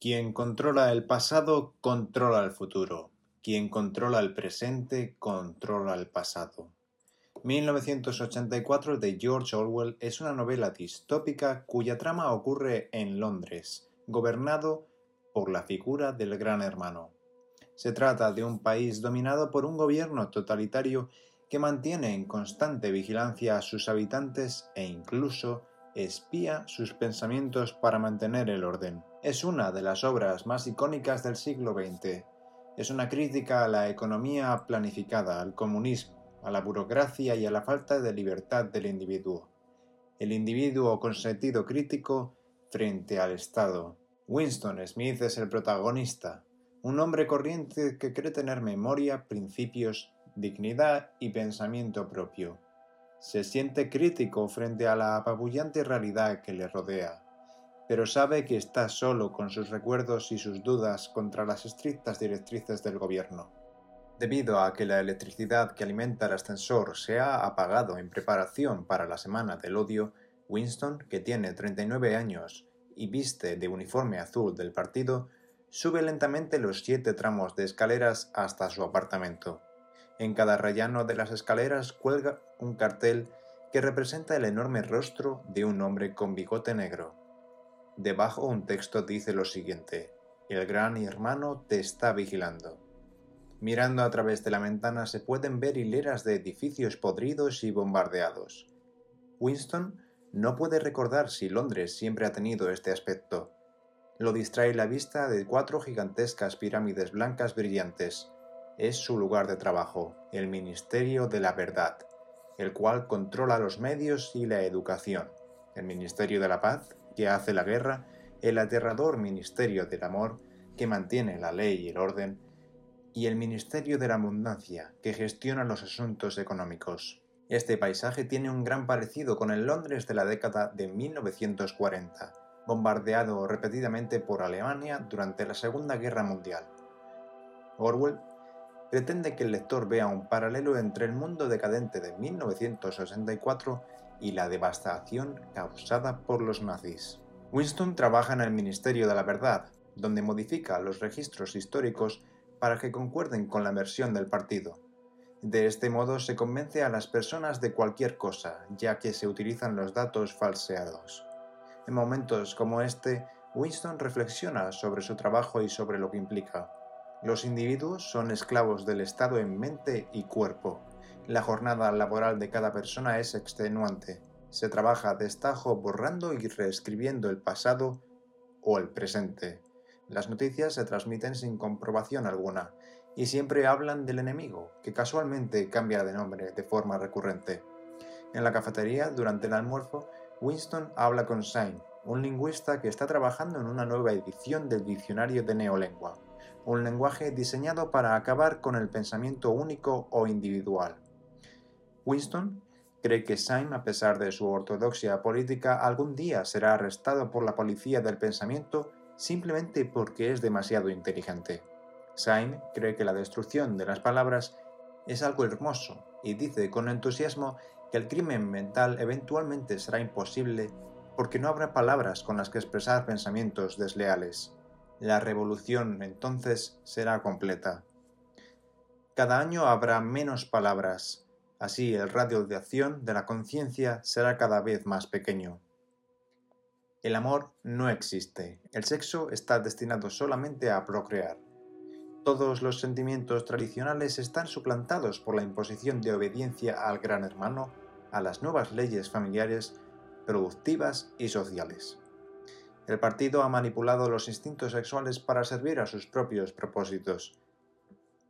Quien controla el pasado, controla el futuro. Quien controla el presente, controla el pasado. 1984 de George Orwell es una novela distópica cuya trama ocurre en Londres, gobernado por la figura del Gran Hermano. Se trata de un país dominado por un gobierno totalitario que mantiene en constante vigilancia a sus habitantes e incluso espía sus pensamientos para mantener el orden. Es una de las obras más icónicas del siglo XX. Es una crítica a la economía planificada, al comunismo, a la burocracia y a la falta de libertad del individuo. El individuo con sentido crítico frente al Estado. Winston Smith es el protagonista, un hombre corriente que cree tener memoria, principios, dignidad y pensamiento propio se siente crítico frente a la apabullante realidad que le rodea, pero sabe que está solo con sus recuerdos y sus dudas contra las estrictas directrices del gobierno. Debido a que la electricidad que alimenta el ascensor se ha apagado en preparación para la Semana del Odio, Winston, que tiene 39 años y viste de uniforme azul del partido, sube lentamente los siete tramos de escaleras hasta su apartamento. En cada rellano de las escaleras cuelga un cartel que representa el enorme rostro de un hombre con bigote negro. Debajo un texto dice lo siguiente, el gran hermano te está vigilando. Mirando a través de la ventana se pueden ver hileras de edificios podridos y bombardeados. Winston no puede recordar si Londres siempre ha tenido este aspecto. Lo distrae la vista de cuatro gigantescas pirámides blancas brillantes, es su lugar de trabajo, el Ministerio de la Verdad, el cual controla los medios y la educación, el Ministerio de la Paz, que hace la guerra, el aterrador Ministerio del Amor, que mantiene la ley y el orden, y el Ministerio de la Abundancia, que gestiona los asuntos económicos. Este paisaje tiene un gran parecido con el Londres de la década de 1940, bombardeado repetidamente por Alemania durante la Segunda Guerra Mundial. Orwell pretende que el lector vea un paralelo entre el mundo decadente de 1964 y la devastación causada por los nazis. Winston trabaja en el Ministerio de la Verdad, donde modifica los registros históricos para que concuerden con la versión del partido. De este modo se convence a las personas de cualquier cosa, ya que se utilizan los datos falseados. En momentos como este, Winston reflexiona sobre su trabajo y sobre lo que implica. Los individuos son esclavos del Estado en mente y cuerpo. La jornada laboral de cada persona es extenuante. Se trabaja destajo borrando y reescribiendo el pasado o el presente. Las noticias se transmiten sin comprobación alguna y siempre hablan del enemigo, que casualmente cambia de nombre de forma recurrente. En la cafetería, durante el almuerzo, Winston habla con Sain, un lingüista que está trabajando en una nueva edición del diccionario de neolengua un lenguaje diseñado para acabar con el pensamiento único o individual. Winston cree que Syme, a pesar de su ortodoxia política, algún día será arrestado por la policía del pensamiento simplemente porque es demasiado inteligente. Syme cree que la destrucción de las palabras es algo hermoso y dice con entusiasmo que el crimen mental eventualmente será imposible porque no habrá palabras con las que expresar pensamientos desleales. La revolución entonces será completa. Cada año habrá menos palabras, así el radio de acción de la conciencia será cada vez más pequeño. El amor no existe, el sexo está destinado solamente a procrear. Todos los sentimientos tradicionales están suplantados por la imposición de obediencia al gran hermano, a las nuevas leyes familiares, productivas y sociales. El partido ha manipulado los instintos sexuales para servir a sus propios propósitos.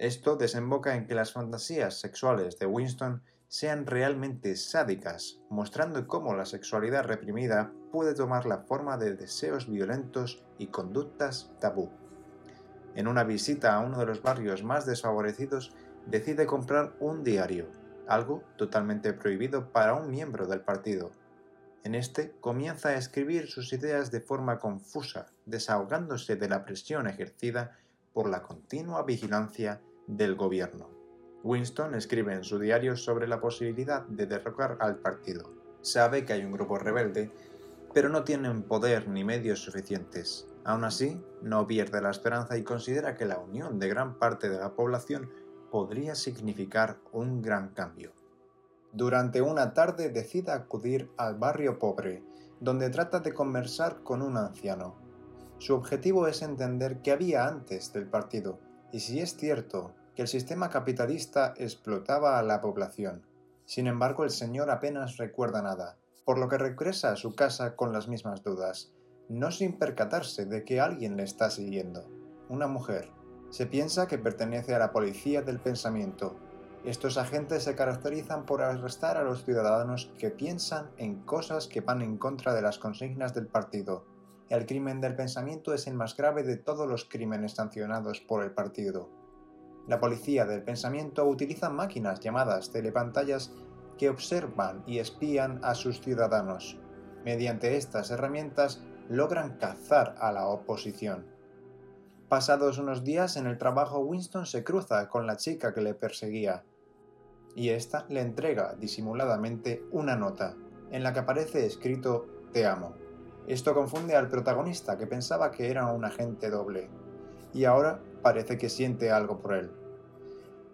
Esto desemboca en que las fantasías sexuales de Winston sean realmente sádicas, mostrando cómo la sexualidad reprimida puede tomar la forma de deseos violentos y conductas tabú. En una visita a uno de los barrios más desfavorecidos, decide comprar un diario, algo totalmente prohibido para un miembro del partido. En este comienza a escribir sus ideas de forma confusa, desahogándose de la presión ejercida por la continua vigilancia del gobierno. Winston escribe en su diario sobre la posibilidad de derrocar al partido. Sabe que hay un grupo rebelde pero no tienen poder ni medios suficientes. Aún así, no pierde la esperanza y considera que la unión de gran parte de la población podría significar un gran cambio. Durante una tarde decide acudir al barrio pobre, donde trata de conversar con un anciano. Su objetivo es entender qué había antes del partido y si es cierto el sistema capitalista explotaba a la población. Sin embargo, el señor apenas recuerda nada, por lo que regresa a su casa con las mismas dudas, no sin percatarse de que alguien le está siguiendo. Una mujer. Se piensa que pertenece a la policía del pensamiento. Estos agentes se caracterizan por arrestar a los ciudadanos que piensan en cosas que van en contra de las consignas del partido. El crimen del pensamiento es el más grave de todos los crímenes sancionados por el partido. La policía del pensamiento utiliza máquinas llamadas telepantallas que observan y espían a sus ciudadanos. Mediante estas herramientas logran cazar a la oposición. Pasados unos días en el trabajo, Winston se cruza con la chica que le perseguía, y ésta le entrega disimuladamente una nota, en la que aparece escrito Te amo. Esto confunde al protagonista, que pensaba que era un agente doble, y ahora parece que siente algo por él.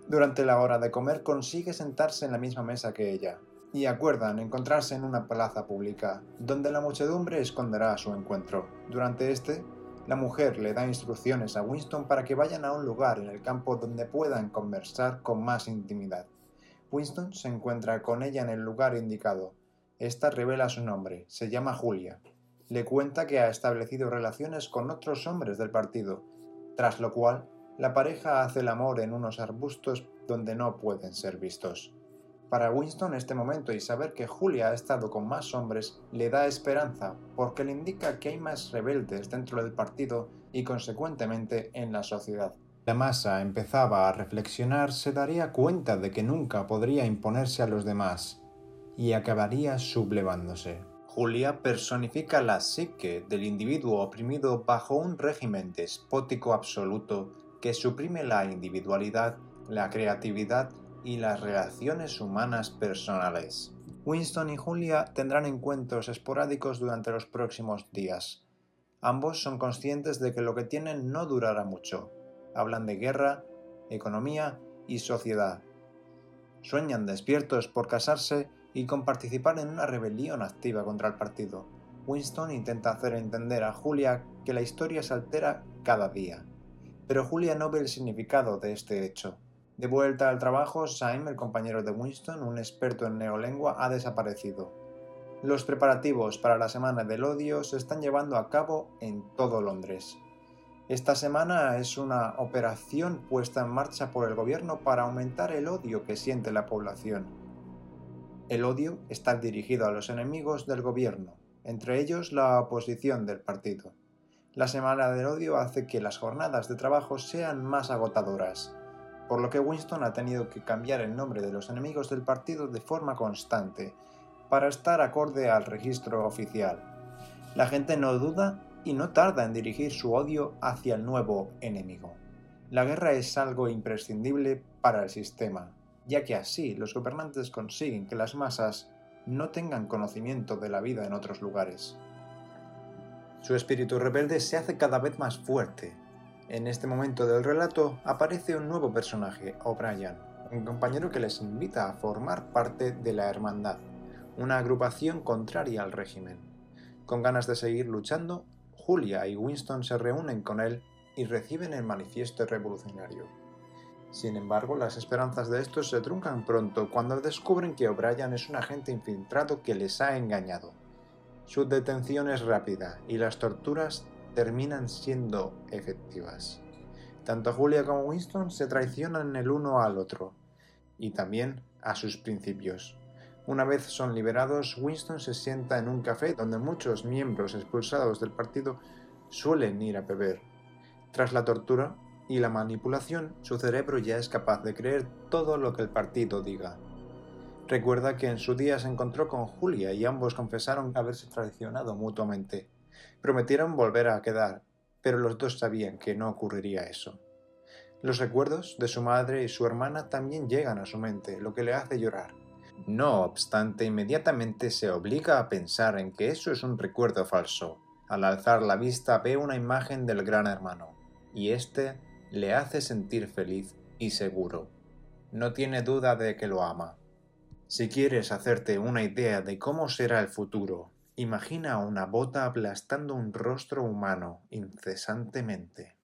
Durante la hora de comer consigue sentarse en la misma mesa que ella, y acuerdan encontrarse en una plaza pública, donde la muchedumbre esconderá su encuentro. Durante este, la mujer le da instrucciones a Winston para que vayan a un lugar en el campo donde puedan conversar con más intimidad. Winston se encuentra con ella en el lugar indicado. Esta revela su nombre, se llama Julia. Le cuenta que ha establecido relaciones con otros hombres del partido, tras lo cual la pareja hace el amor en unos arbustos donde no pueden ser vistos. Para Winston este momento y saber que Julia ha estado con más hombres le da esperanza porque le indica que hay más rebeldes dentro del partido y consecuentemente en la sociedad. La masa empezaba a reflexionar, se daría cuenta de que nunca podría imponerse a los demás y acabaría sublevándose. Julia personifica la psique del individuo oprimido bajo un régimen despótico absoluto que suprime la individualidad, la creatividad y las relaciones humanas personales. Winston y Julia tendrán encuentros esporádicos durante los próximos días. Ambos son conscientes de que lo que tienen no durará mucho. Hablan de guerra, economía y sociedad. Sueñan despiertos por casarse y con participar en una rebelión activa contra el partido. Winston intenta hacer entender a Julia que la historia se altera cada día pero Julia no ve el significado de este hecho. De vuelta al trabajo, Syme, el compañero de Winston, un experto en neolengua, ha desaparecido. Los preparativos para la Semana del Odio se están llevando a cabo en todo Londres. Esta semana es una operación puesta en marcha por el gobierno para aumentar el odio que siente la población. El odio está dirigido a los enemigos del gobierno, entre ellos la oposición del partido. La semana del odio hace que las jornadas de trabajo sean más agotadoras, por lo que Winston ha tenido que cambiar el nombre de los enemigos del partido de forma constante, para estar acorde al registro oficial. La gente no duda y no tarda en dirigir su odio hacia el nuevo enemigo. La guerra es algo imprescindible para el sistema, ya que así los gobernantes consiguen que las masas no tengan conocimiento de la vida en otros lugares. Su espíritu rebelde se hace cada vez más fuerte. En este momento del relato aparece un nuevo personaje, O'Brien, un compañero que les invita a formar parte de la Hermandad, una agrupación contraria al régimen. Con ganas de seguir luchando, Julia y Winston se reúnen con él y reciben el manifiesto revolucionario. Sin embargo, las esperanzas de estos se truncan pronto cuando descubren que O'Brien es un agente infiltrado que les ha engañado. Su detención es rápida y las torturas terminan siendo efectivas. Tanto Julia como Winston se traicionan el uno al otro y también a sus principios. Una vez son liberados, Winston se sienta en un café donde muchos miembros expulsados del partido suelen ir a beber. Tras la tortura y la manipulación, su cerebro ya es capaz de creer todo lo que el partido diga. Recuerda que en su día se encontró con Julia y ambos confesaron haberse traicionado mutuamente. Prometieron volver a quedar, pero los dos sabían que no ocurriría eso. Los recuerdos de su madre y su hermana también llegan a su mente, lo que le hace llorar. No obstante, inmediatamente se obliga a pensar en que eso es un recuerdo falso. Al alzar la vista ve una imagen del gran hermano, y éste le hace sentir feliz y seguro. No tiene duda de que lo ama. Si quieres hacerte una idea de cómo será el futuro, imagina una bota aplastando un rostro humano incesantemente.